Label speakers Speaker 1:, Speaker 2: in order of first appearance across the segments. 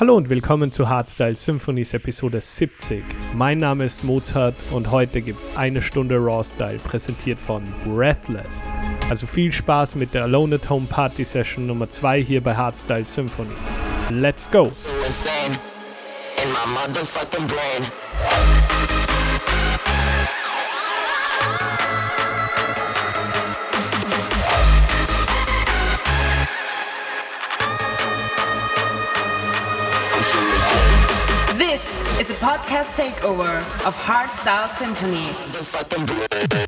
Speaker 1: Hallo und willkommen zu Hardstyle Symphonies Episode 70. Mein Name ist Mozart und heute gibt es eine Stunde Raw Style, präsentiert von Breathless. Also viel Spaß mit der Alone at Home Party Session Nummer 2 hier bei Hardstyle Symphonies. Let's go! So
Speaker 2: is a podcast takeover of Hardstyle Symphony.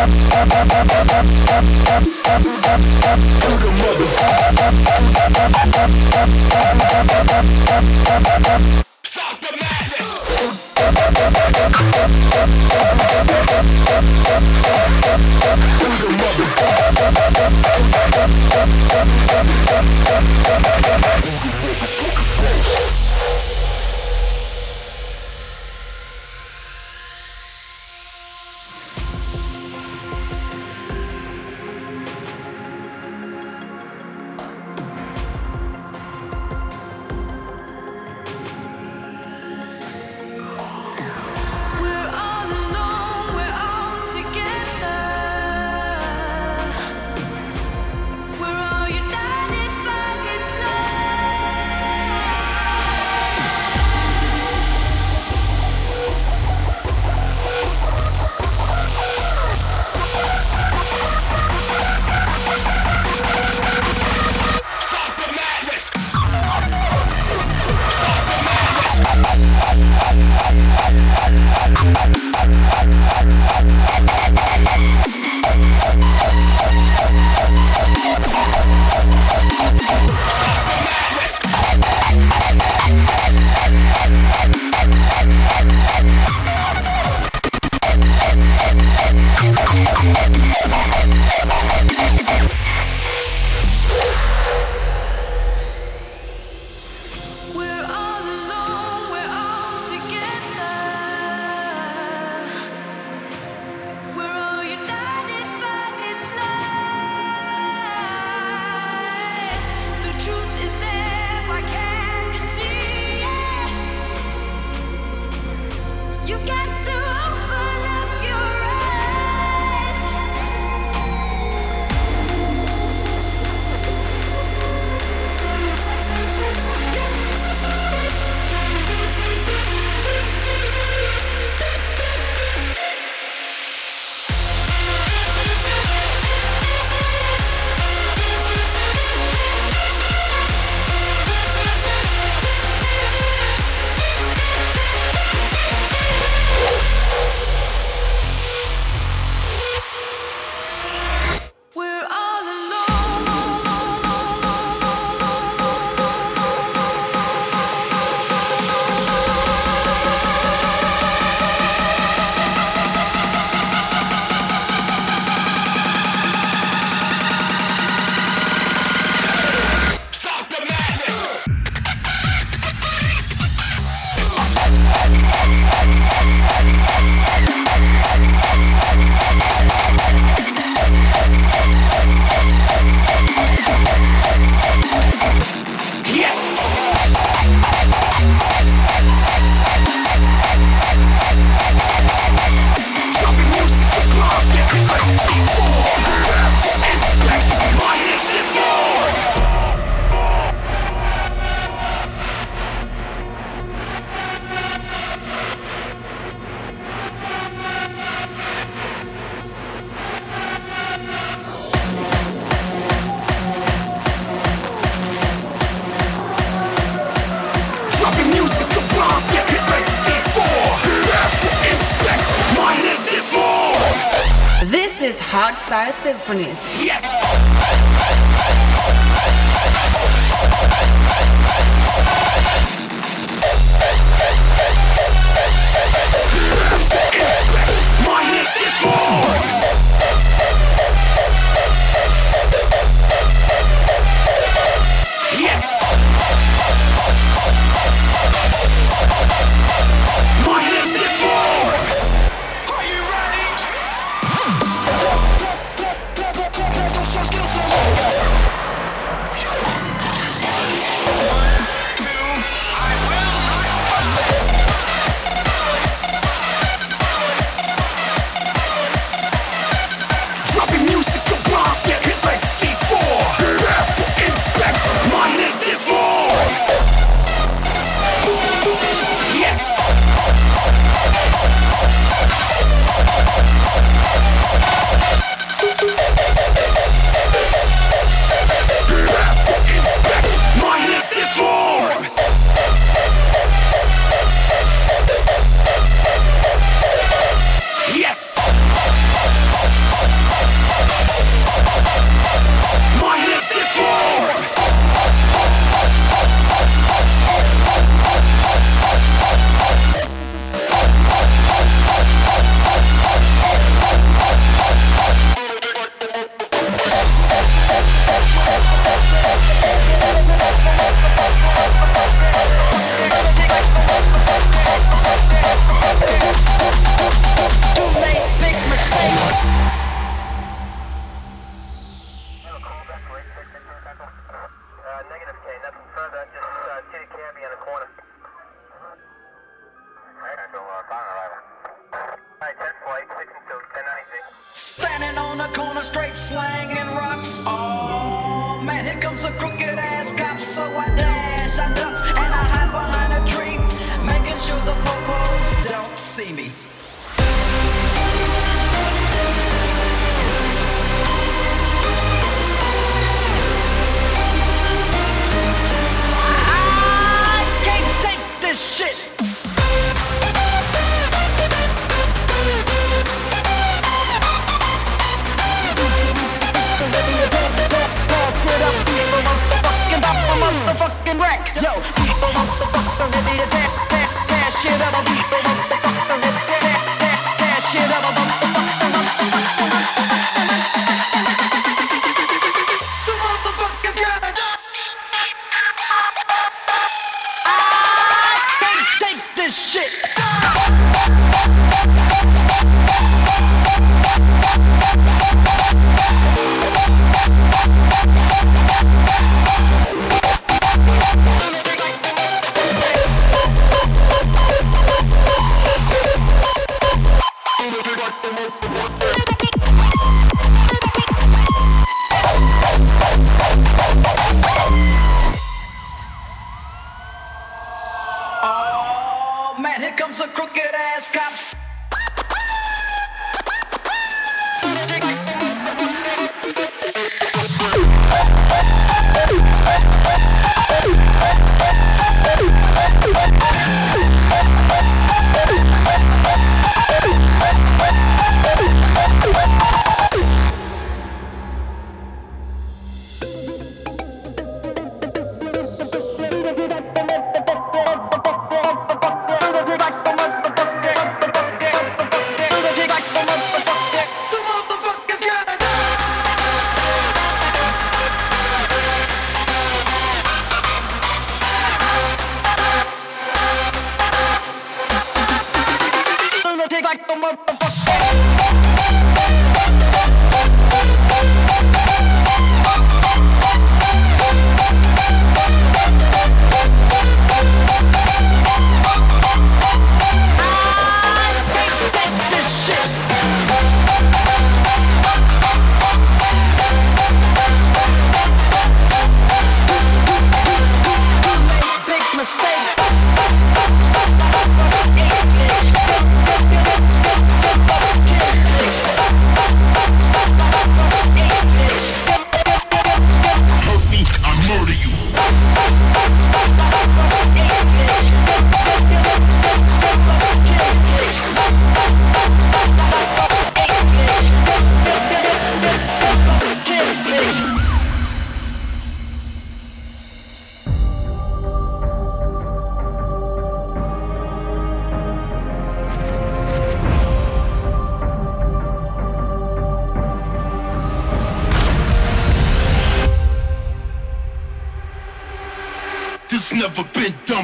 Speaker 3: Who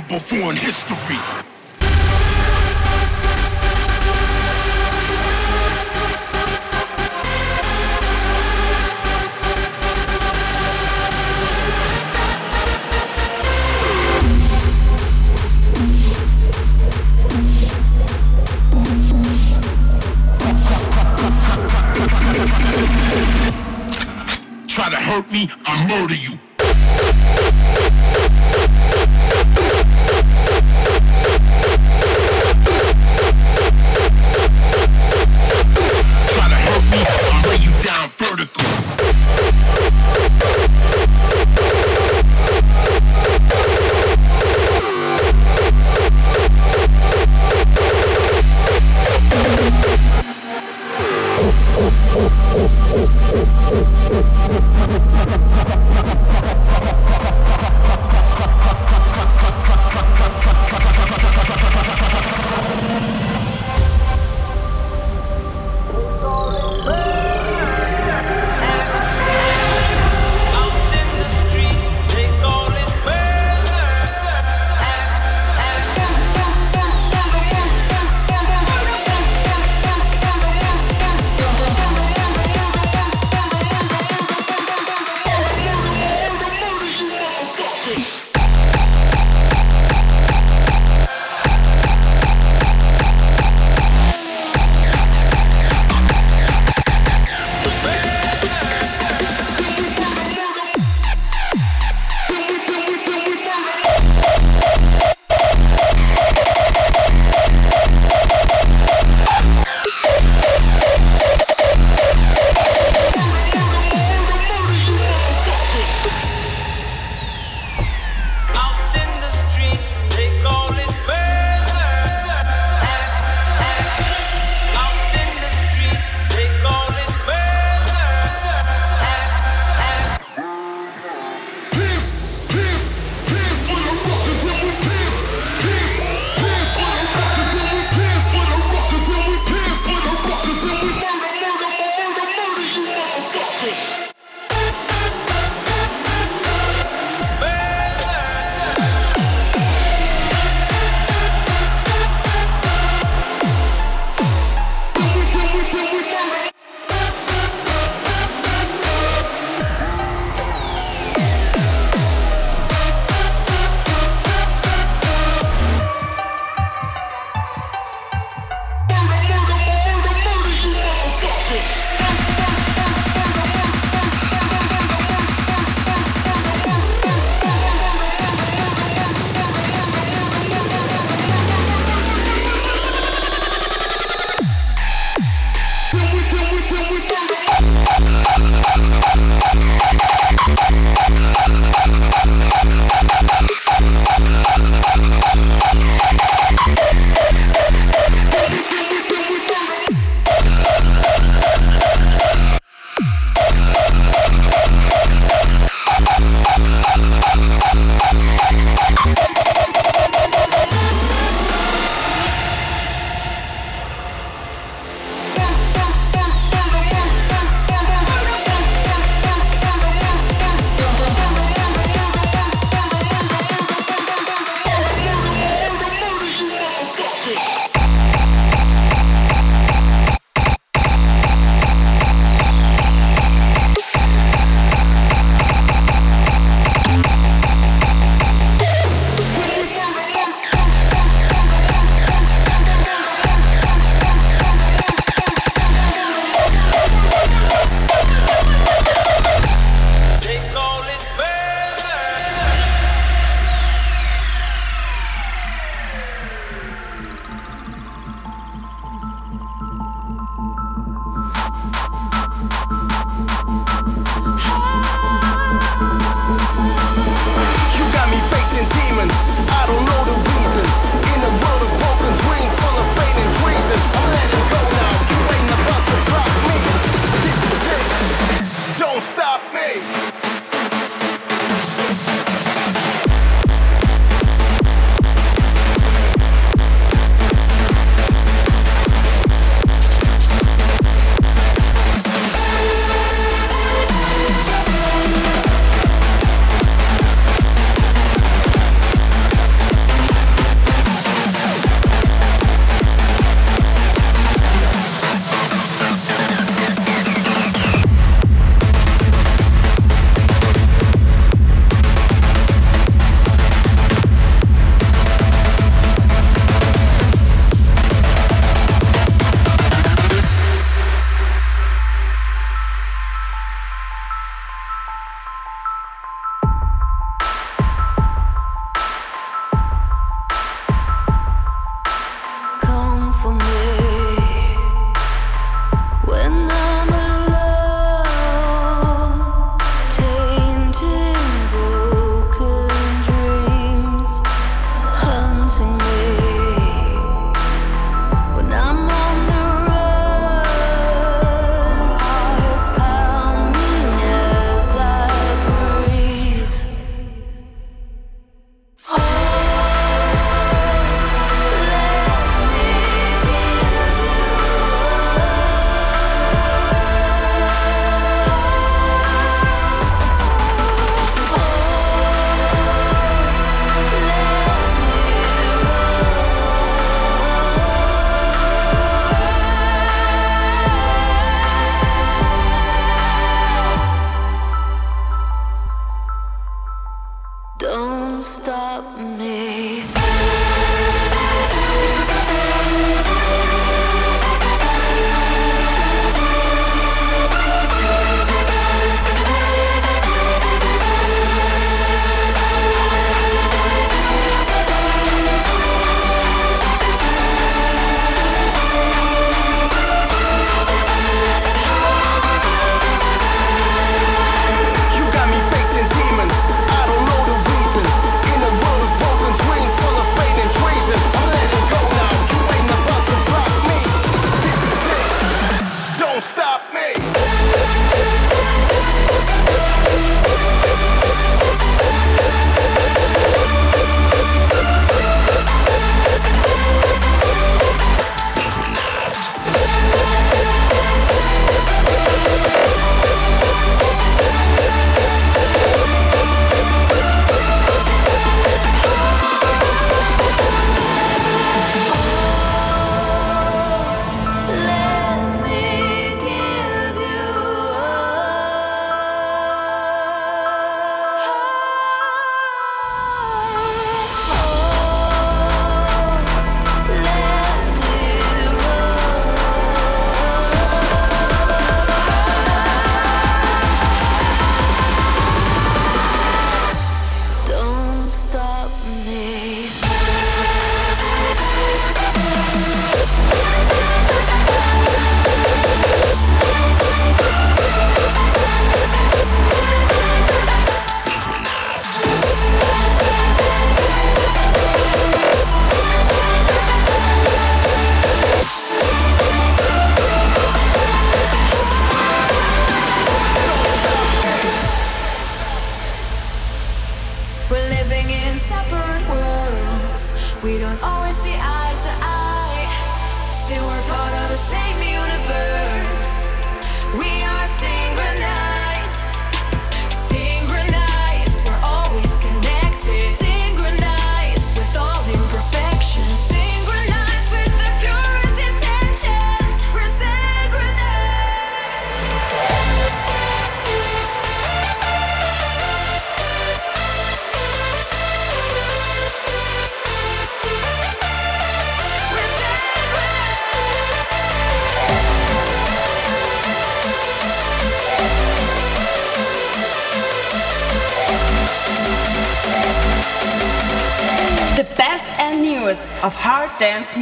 Speaker 4: before in history.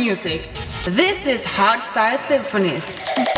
Speaker 5: Music. This is Hardstyle Symphonies.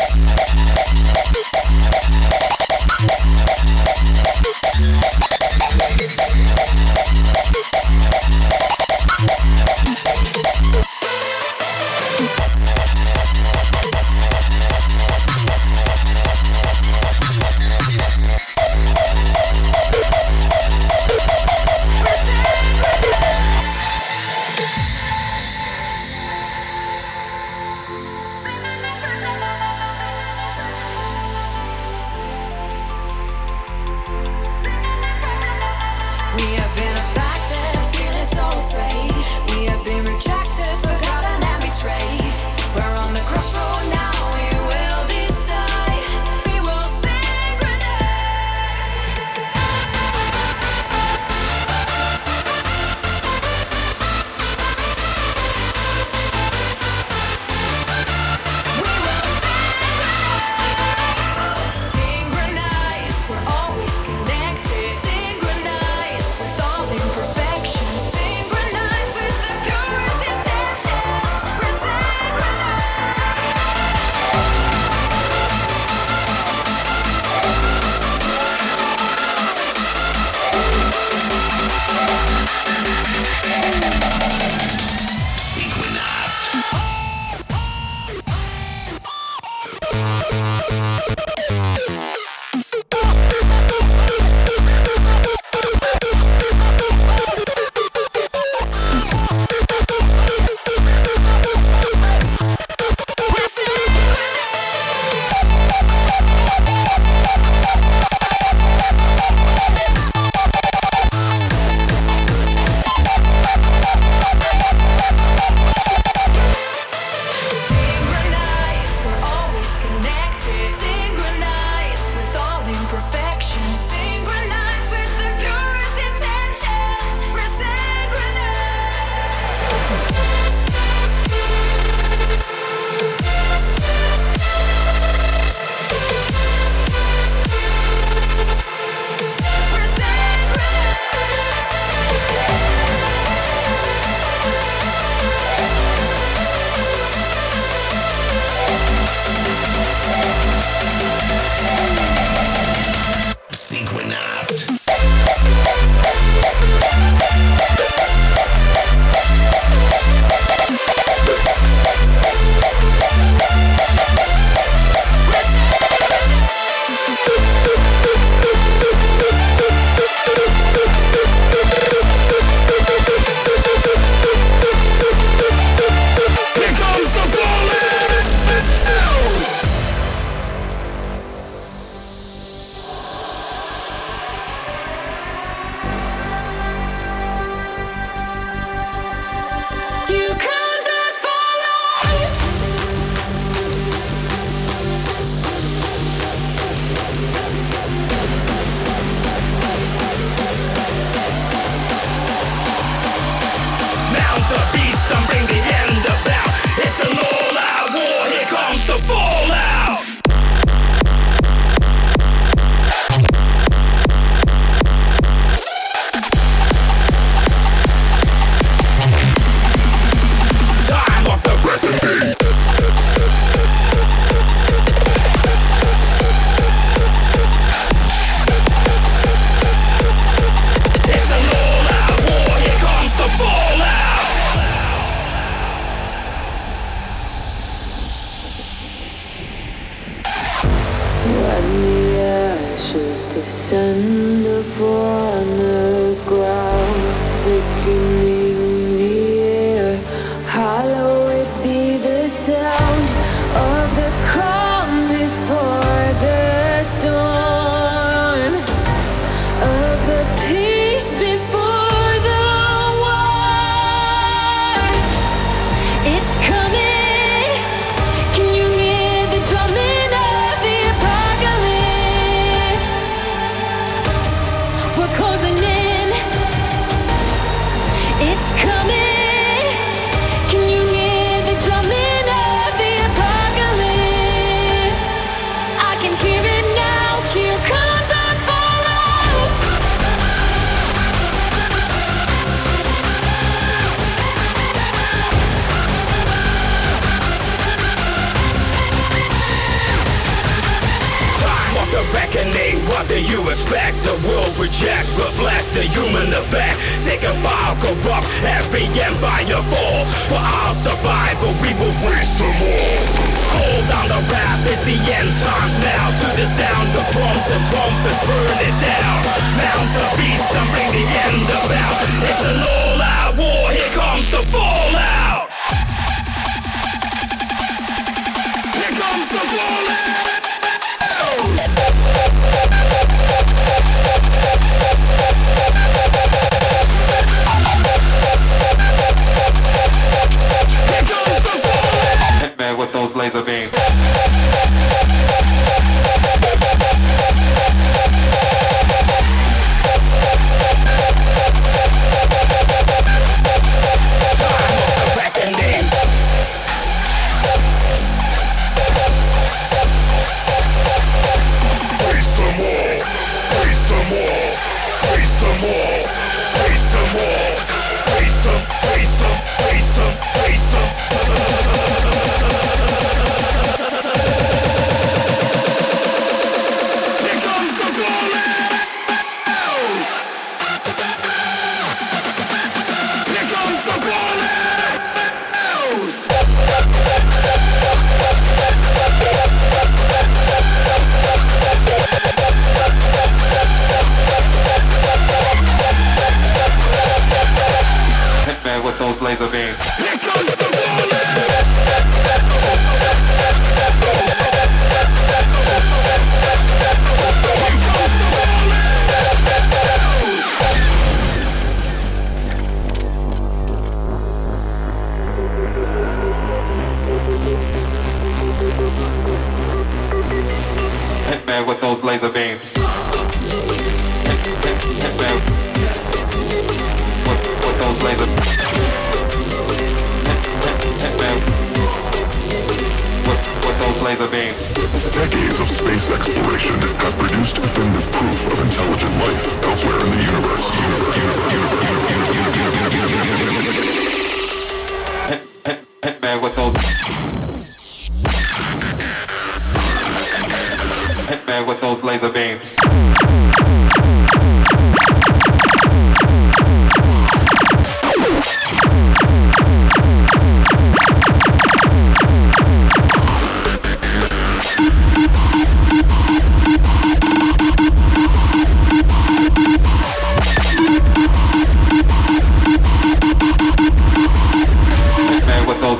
Speaker 6: Those.
Speaker 7: Time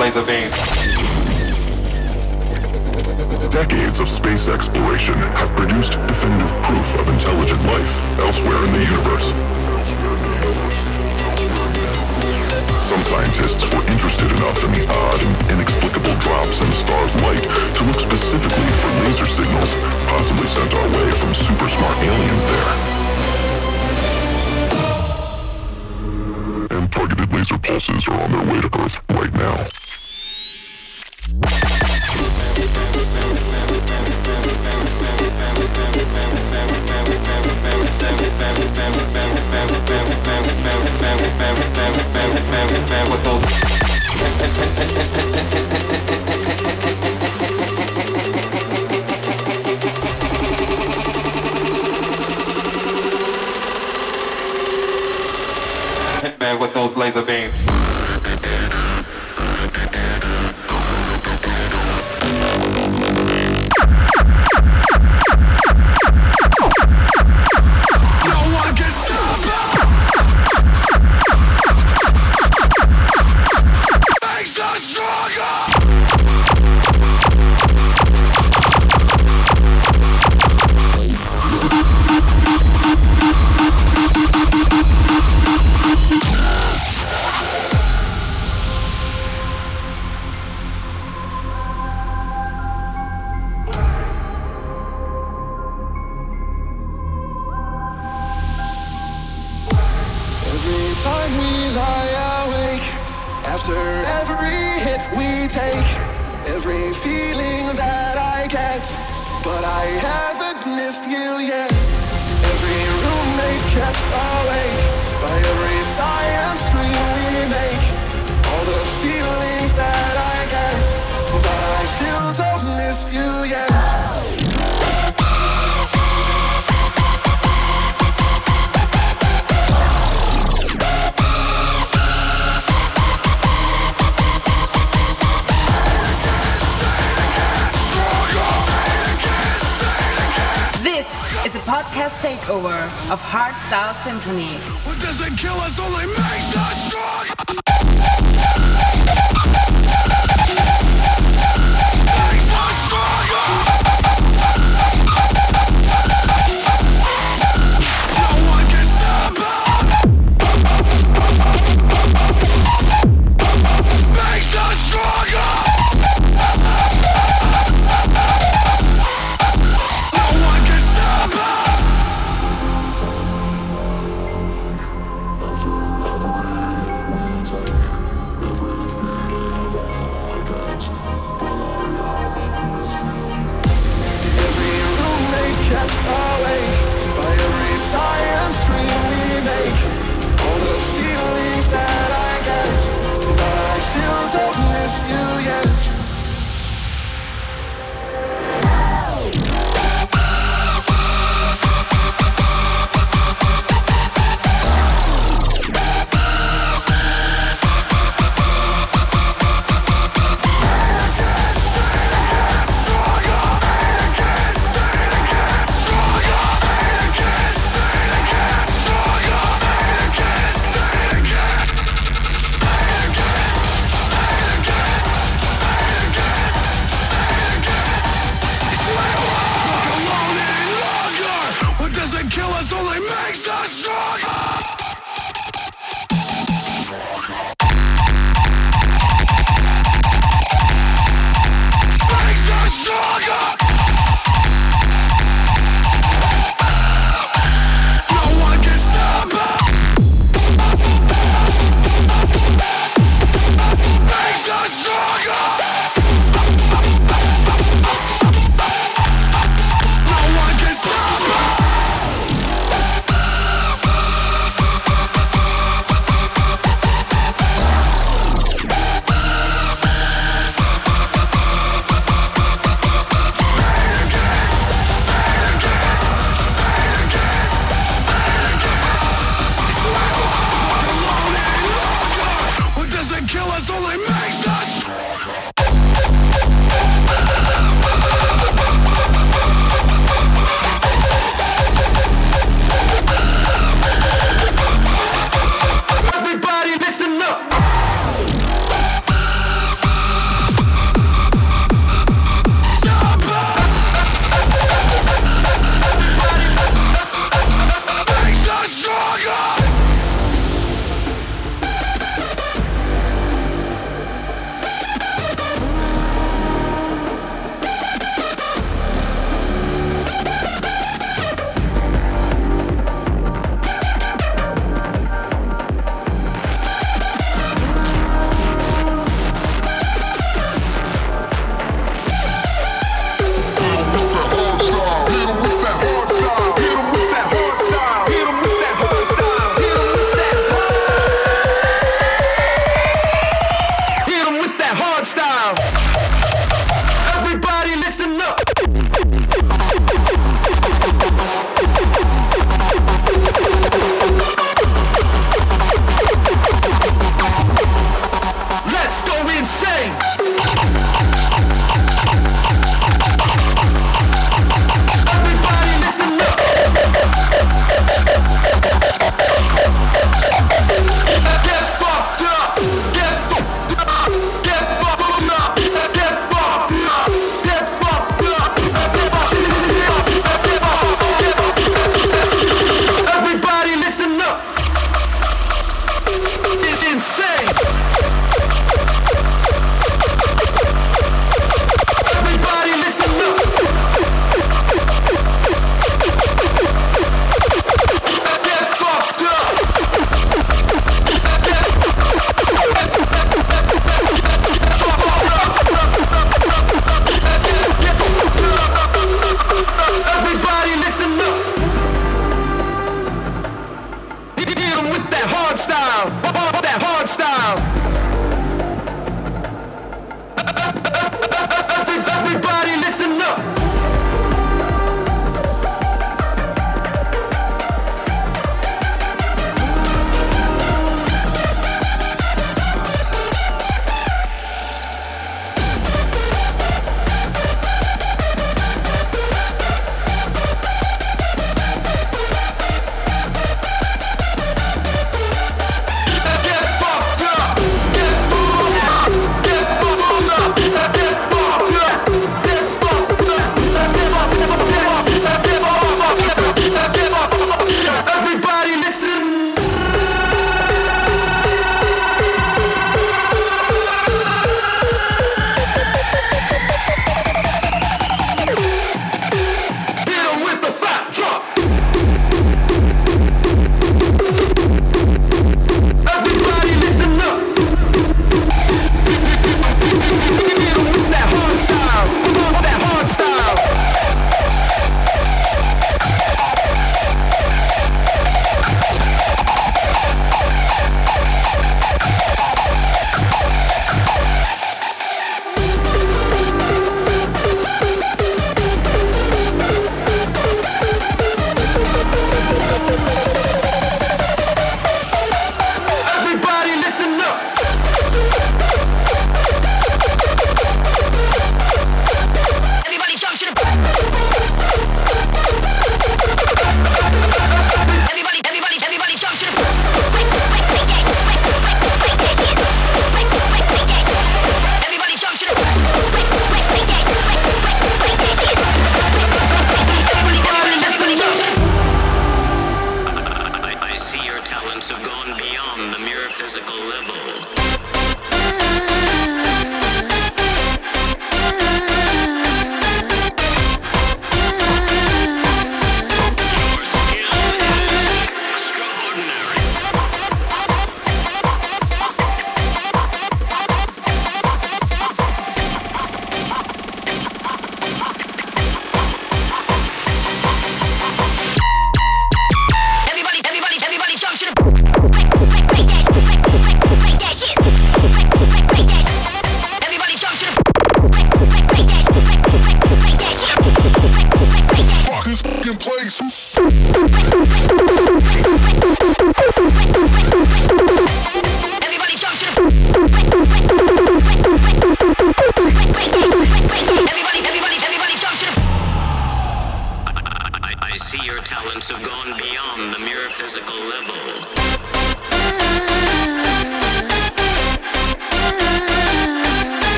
Speaker 6: laser beam.
Speaker 8: Decades of space exploration have produced definitive proof of intelligent life elsewhere in the universe.
Speaker 6: Some scientists were interested enough in the odd and inexplicable drops in the star's light to look specifically for laser signals possibly sent our way from super smart aliens there. And targeted laser pulses are on their way to Earth right now.
Speaker 9: Those laser beams.
Speaker 5: Of Hardstyle Symphony.
Speaker 10: What doesn't kill us only makes us stronger.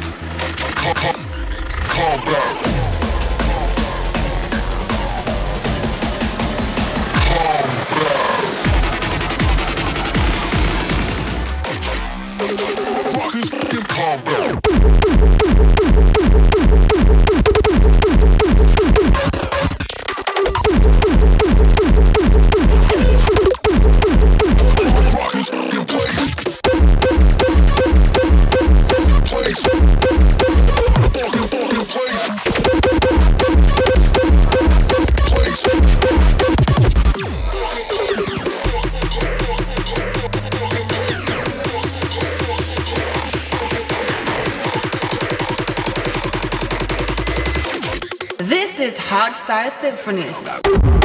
Speaker 11: Calm, calm, calm down.
Speaker 12: Hardstyle Symphonies.
Speaker 11: Calm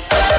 Speaker 12: Bye.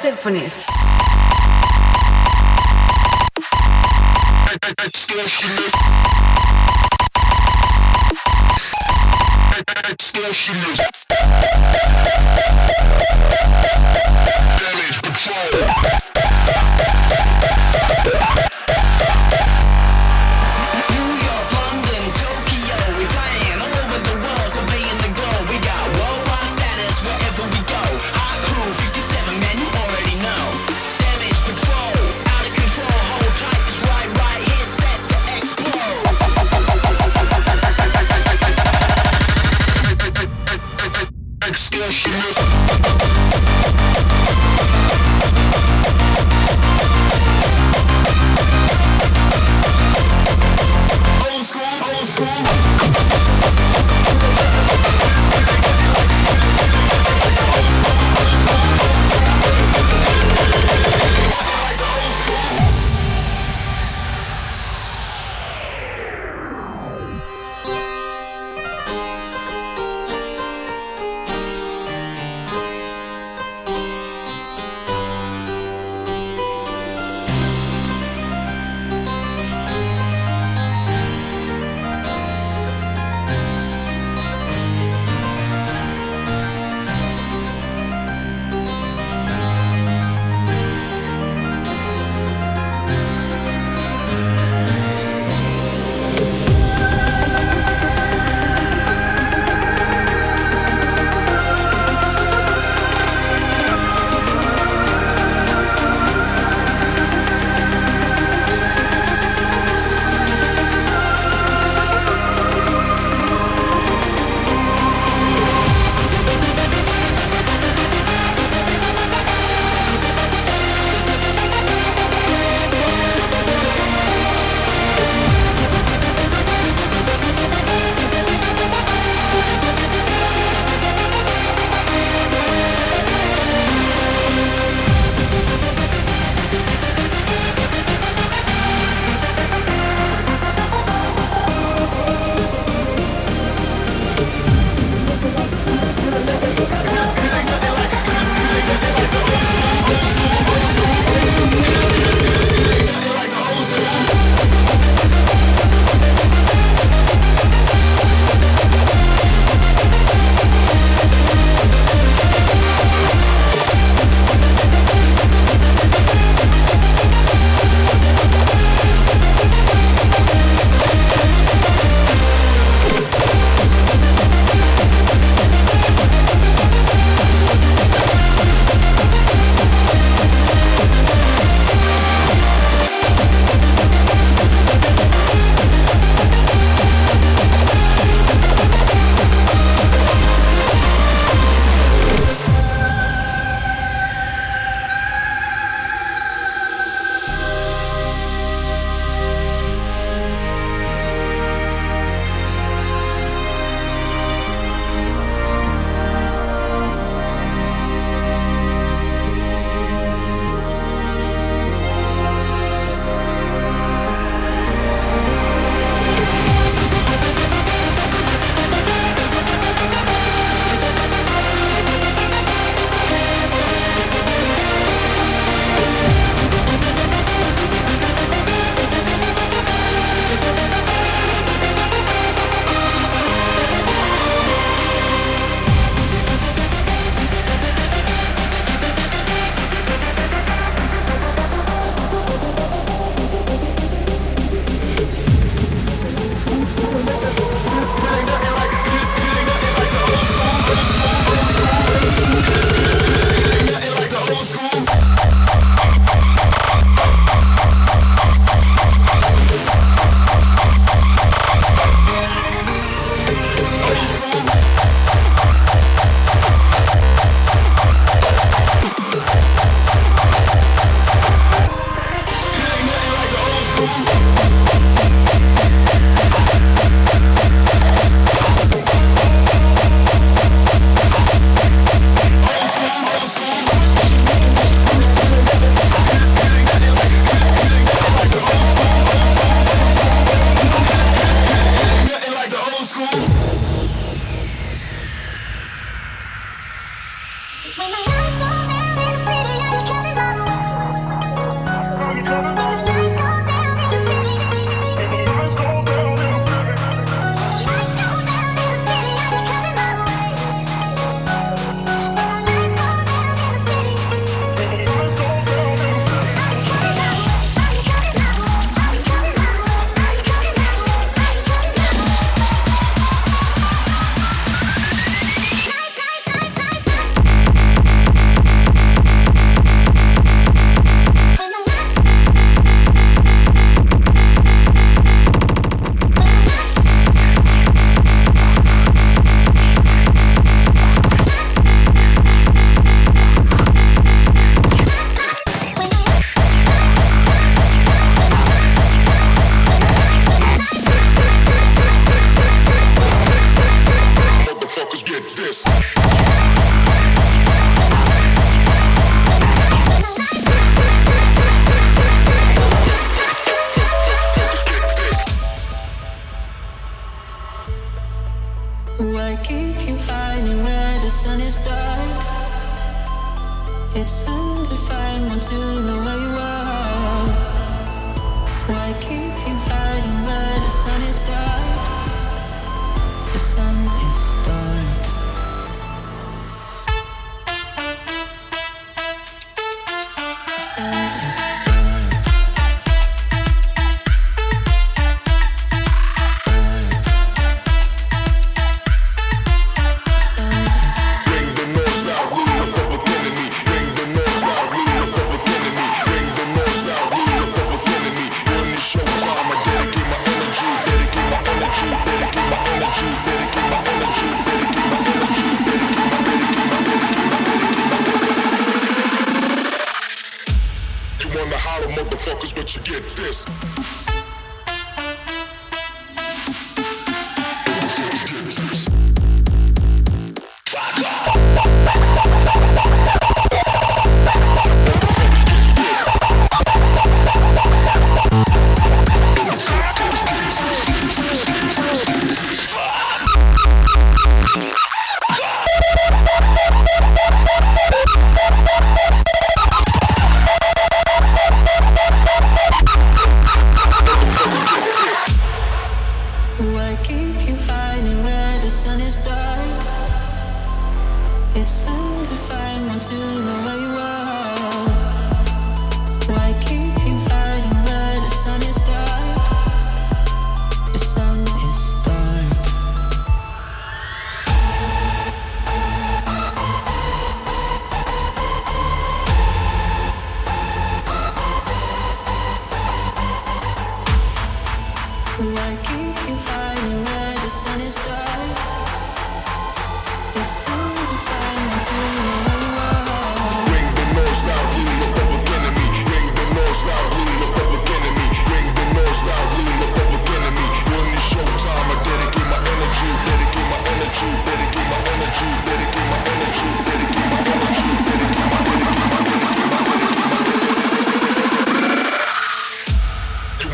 Speaker 12: Symphonies.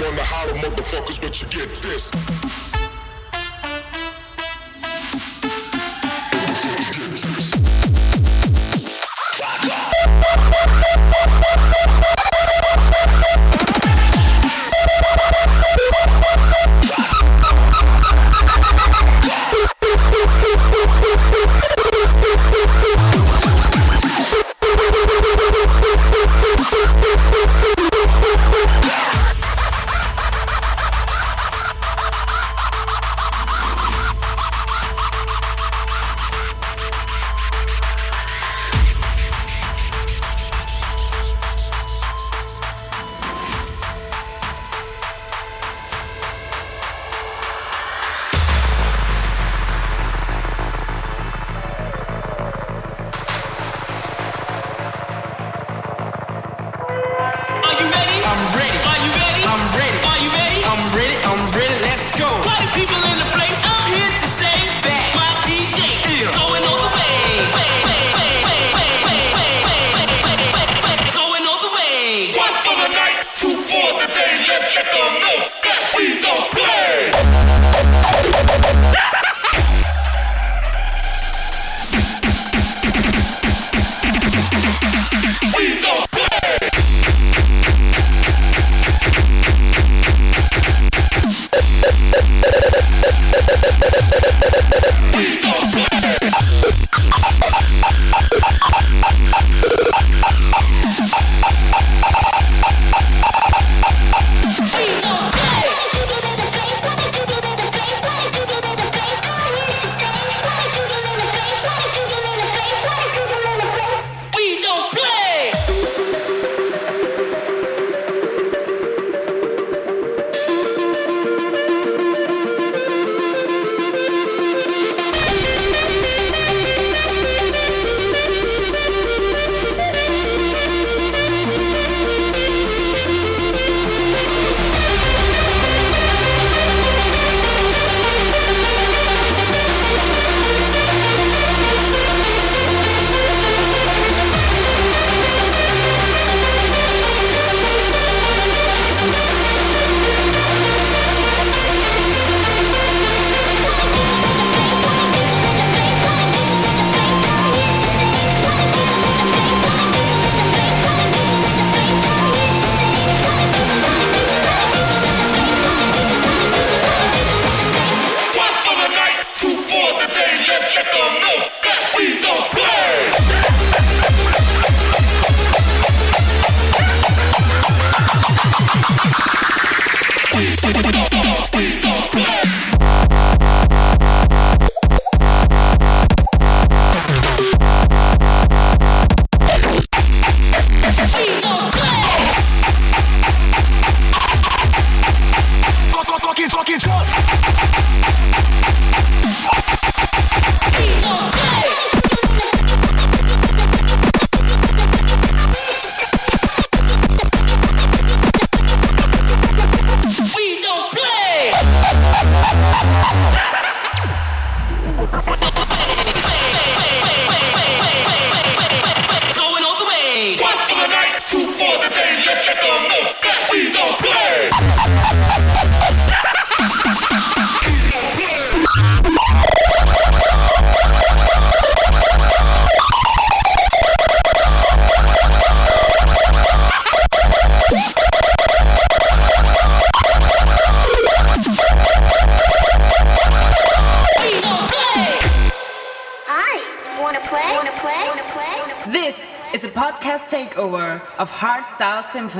Speaker 11: Wanna holler, motherfuckers, but you get this. Wanna